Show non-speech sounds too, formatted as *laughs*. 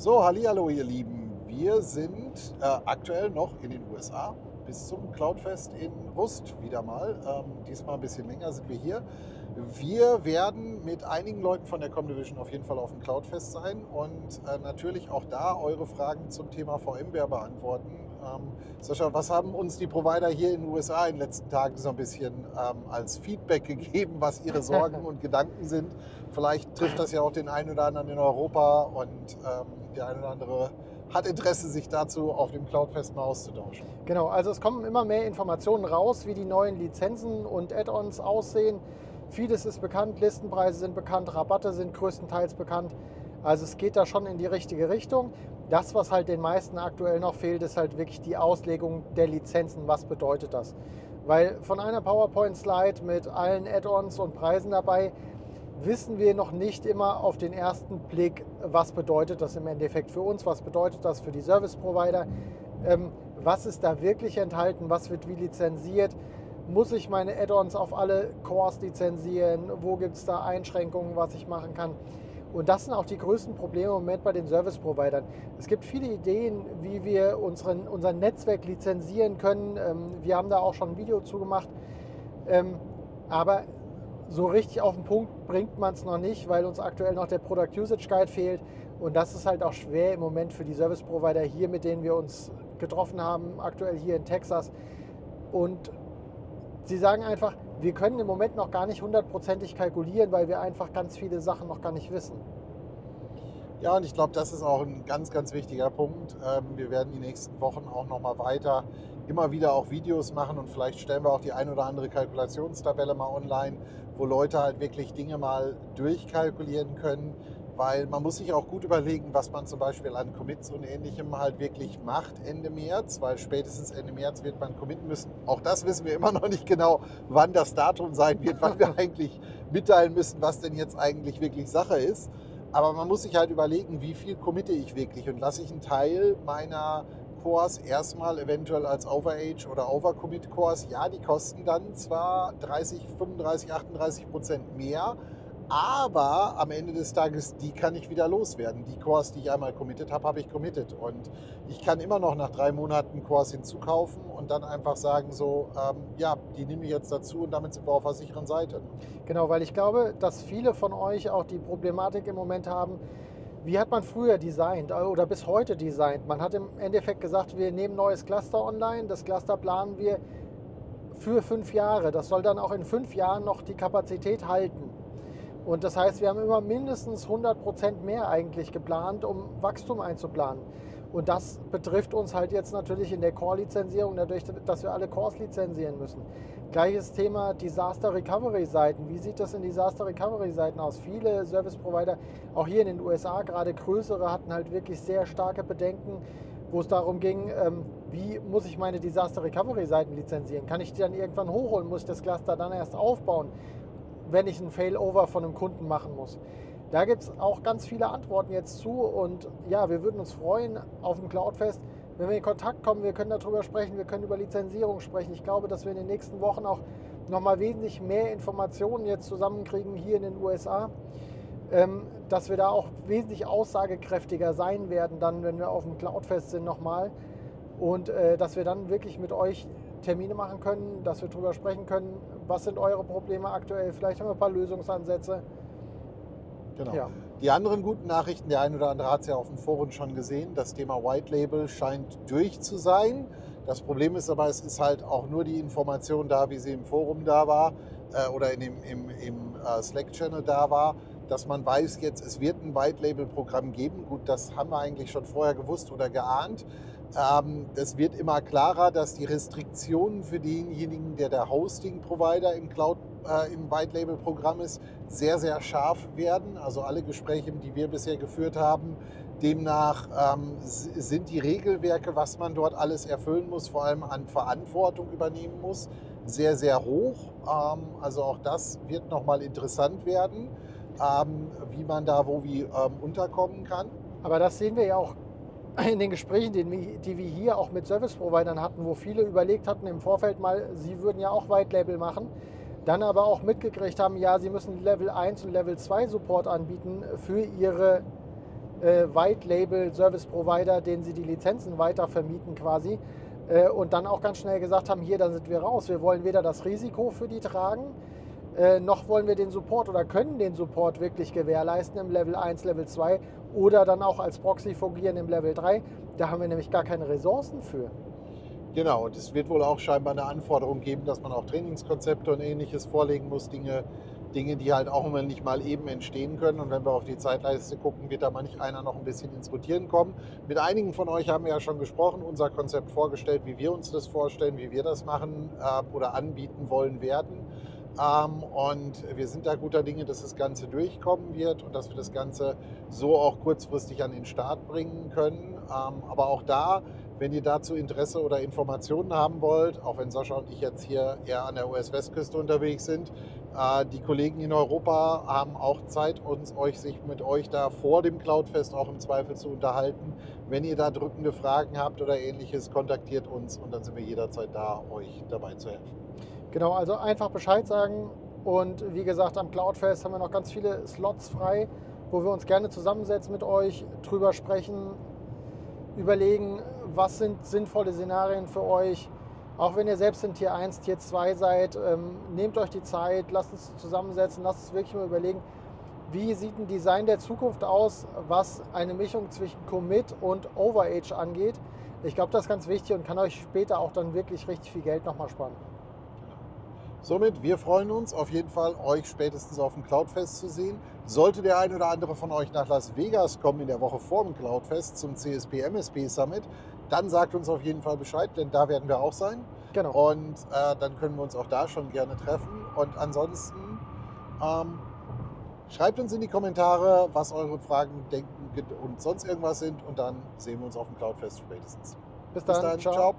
So, hallo ihr Lieben. Wir sind äh, aktuell noch in den USA bis zum Cloudfest in Rust wieder mal. Ähm, diesmal ein bisschen länger sind wir hier. Wir werden mit einigen Leuten von der Comdivision auf jeden Fall auf dem Cloudfest sein und äh, natürlich auch da eure Fragen zum Thema VMware beantworten. Ähm, Sascha, was haben uns die Provider hier in den USA in den letzten Tagen so ein bisschen ähm, als Feedback *laughs* gegeben, was ihre Sorgen und Gedanken sind? Vielleicht trifft das ja auch den einen oder anderen in Europa und ähm, der eine oder andere hat Interesse, sich dazu auf dem Cloudfest mal auszutauschen. Genau, also es kommen immer mehr Informationen raus, wie die neuen Lizenzen und Add-ons aussehen. Vieles ist bekannt, Listenpreise sind bekannt, Rabatte sind größtenteils bekannt. Also es geht da schon in die richtige Richtung. Das, was halt den meisten aktuell noch fehlt, ist halt wirklich die Auslegung der Lizenzen. Was bedeutet das? Weil von einer PowerPoint-Slide mit allen Add-ons und Preisen dabei wissen wir noch nicht immer auf den ersten Blick, was bedeutet das im Endeffekt für uns, was bedeutet das für die Service-Provider, ähm, was ist da wirklich enthalten, was wird wie lizenziert, muss ich meine Add-ons auf alle Cores lizenzieren, wo gibt es da Einschränkungen, was ich machen kann. Und das sind auch die größten Probleme im Moment bei den Service-Providern. Es gibt viele Ideen, wie wir unseren, unser Netzwerk lizenzieren können. Ähm, wir haben da auch schon ein Video zugemacht. Ähm, aber so richtig auf den Punkt bringt man es noch nicht, weil uns aktuell noch der Product Usage Guide fehlt. Und das ist halt auch schwer im Moment für die Service Provider hier, mit denen wir uns getroffen haben, aktuell hier in Texas. Und sie sagen einfach, wir können im Moment noch gar nicht hundertprozentig kalkulieren, weil wir einfach ganz viele Sachen noch gar nicht wissen. Ja, und ich glaube, das ist auch ein ganz, ganz wichtiger Punkt. Ähm, wir werden die nächsten Wochen auch noch mal weiter immer wieder auch Videos machen und vielleicht stellen wir auch die ein oder andere Kalkulationstabelle mal online, wo Leute halt wirklich Dinge mal durchkalkulieren können, weil man muss sich auch gut überlegen, was man zum Beispiel an Commits und ähnlichem halt wirklich macht Ende März, weil spätestens Ende März wird man committen müssen. Auch das wissen wir immer *laughs* noch nicht genau, wann das Datum sein wird, wann wir *laughs* eigentlich mitteilen müssen, was denn jetzt eigentlich wirklich Sache ist. Aber man muss sich halt überlegen, wie viel committe ich wirklich und lasse ich einen Teil meiner Cores erstmal eventuell als Overage oder Overcommit Cores. Ja, die kosten dann zwar 30, 35, 38 Prozent mehr, aber am Ende des Tages, die kann ich wieder loswerden. Die Cores, die ich einmal committed habe, habe ich committed. Und ich kann immer noch nach drei Monaten Cores hinzukaufen und dann einfach sagen, so, ähm, ja, die nehme ich jetzt dazu und damit sind wir auf der sicheren Seite. Genau, weil ich glaube, dass viele von euch auch die Problematik im Moment haben, wie hat man früher designt oder bis heute designt? Man hat im Endeffekt gesagt, wir nehmen neues Cluster online, das Cluster planen wir für fünf Jahre. Das soll dann auch in fünf Jahren noch die Kapazität halten. Und das heißt, wir haben immer mindestens 100 Prozent mehr eigentlich geplant, um Wachstum einzuplanen. Und das betrifft uns halt jetzt natürlich in der Core-Lizenzierung, dadurch, dass wir alle Cores lizenzieren müssen. Gleiches Thema Disaster Recovery Seiten. Wie sieht das in Disaster Recovery Seiten aus? Viele Service Provider, auch hier in den USA, gerade größere, hatten halt wirklich sehr starke Bedenken, wo es darum ging, ähm, wie muss ich meine Disaster Recovery Seiten lizenzieren? Kann ich die dann irgendwann hochholen? Muss ich das Cluster dann erst aufbauen, wenn ich einen Failover von einem Kunden machen muss? Da gibt es auch ganz viele Antworten jetzt zu und ja, wir würden uns freuen auf dem Cloudfest, wenn wir in Kontakt kommen, wir können darüber sprechen, wir können über Lizenzierung sprechen. Ich glaube, dass wir in den nächsten Wochen auch nochmal wesentlich mehr Informationen jetzt zusammenkriegen hier in den USA, ähm, dass wir da auch wesentlich aussagekräftiger sein werden, dann, wenn wir auf dem Cloudfest sind nochmal. Und äh, dass wir dann wirklich mit euch Termine machen können, dass wir darüber sprechen können, was sind eure Probleme aktuell, vielleicht haben wir ein paar Lösungsansätze. Genau. Ja. Die anderen guten Nachrichten, der eine oder andere hat es ja auf dem Forum schon gesehen, das Thema White Label scheint durch zu sein. Das Problem ist aber, es ist halt auch nur die Information da, wie sie im Forum da war äh, oder in dem, im, im äh, Slack-Channel da war, dass man weiß jetzt, es wird ein White Label-Programm geben. Gut, das haben wir eigentlich schon vorher gewusst oder geahnt. Ähm, es wird immer klarer, dass die Restriktionen für denjenigen, der der Hosting-Provider im Cloud, äh, im White Label-Programm ist, sehr, sehr scharf werden. Also alle Gespräche, die wir bisher geführt haben, demnach ähm, sind die Regelwerke, was man dort alles erfüllen muss, vor allem an Verantwortung übernehmen muss, sehr, sehr hoch. Ähm, also auch das wird nochmal interessant werden, wie man da wo wie ähm, unterkommen kann. Aber das sehen wir ja auch in den Gesprächen, die wir hier auch mit Service-Providern hatten, wo viele überlegt hatten im Vorfeld mal, sie würden ja auch White Label machen, dann aber auch mitgekriegt haben, ja, sie müssen Level 1 und Level 2 Support anbieten für ihre äh, White Label Service Provider, denen sie die Lizenzen weiter vermieten quasi. Äh, und dann auch ganz schnell gesagt haben, hier, da sind wir raus. Wir wollen weder das Risiko für die tragen, äh, noch wollen wir den Support oder können den Support wirklich gewährleisten im Level 1, Level 2 oder dann auch als Proxy fungieren im Level 3. Da haben wir nämlich gar keine Ressourcen für. Genau, und es wird wohl auch scheinbar eine Anforderung geben, dass man auch Trainingskonzepte und ähnliches vorlegen muss, Dinge, Dinge, die halt auch immer nicht mal eben entstehen können. Und wenn wir auf die Zeitleiste gucken, wird da manch einer noch ein bisschen ins Rotieren kommen. Mit einigen von euch haben wir ja schon gesprochen, unser Konzept vorgestellt, wie wir uns das vorstellen, wie wir das machen äh, oder anbieten wollen werden. Ähm, und wir sind da guter Dinge, dass das Ganze durchkommen wird und dass wir das Ganze so auch kurzfristig an den Start bringen können. Ähm, aber auch da wenn ihr dazu Interesse oder Informationen haben wollt, auch wenn Sascha und ich jetzt hier eher an der US-Westküste unterwegs sind, äh, die Kollegen in Europa haben auch Zeit, uns euch sich mit euch da vor dem Cloudfest auch im Zweifel zu unterhalten. Wenn ihr da drückende Fragen habt oder ähnliches, kontaktiert uns und dann sind wir jederzeit da, euch dabei zu helfen. Genau, also einfach Bescheid sagen und wie gesagt, am Cloudfest haben wir noch ganz viele Slots frei, wo wir uns gerne zusammensetzen mit euch, drüber sprechen, überlegen, was sind sinnvolle Szenarien für euch. Auch wenn ihr selbst in Tier 1, Tier 2 seid, ähm, nehmt euch die Zeit, lasst uns zusammensetzen, lasst uns wirklich mal überlegen, wie sieht ein Design der Zukunft aus, was eine Mischung zwischen Commit und Overage angeht. Ich glaube, das ist ganz wichtig und kann euch später auch dann wirklich richtig viel Geld nochmal sparen. Somit, wir freuen uns auf jeden Fall, euch spätestens auf dem Cloudfest zu sehen. Sollte der ein oder andere von euch nach Las Vegas kommen in der Woche vor dem Cloudfest zum CSP MSP Summit, dann sagt uns auf jeden Fall Bescheid, denn da werden wir auch sein. Genau. Und äh, dann können wir uns auch da schon gerne treffen. Und ansonsten ähm, schreibt uns in die Kommentare, was eure Fragen, Denken und sonst irgendwas sind. Und dann sehen wir uns auf dem Cloudfest spätestens. Bis dann. Bis dann. Ciao. Ciao.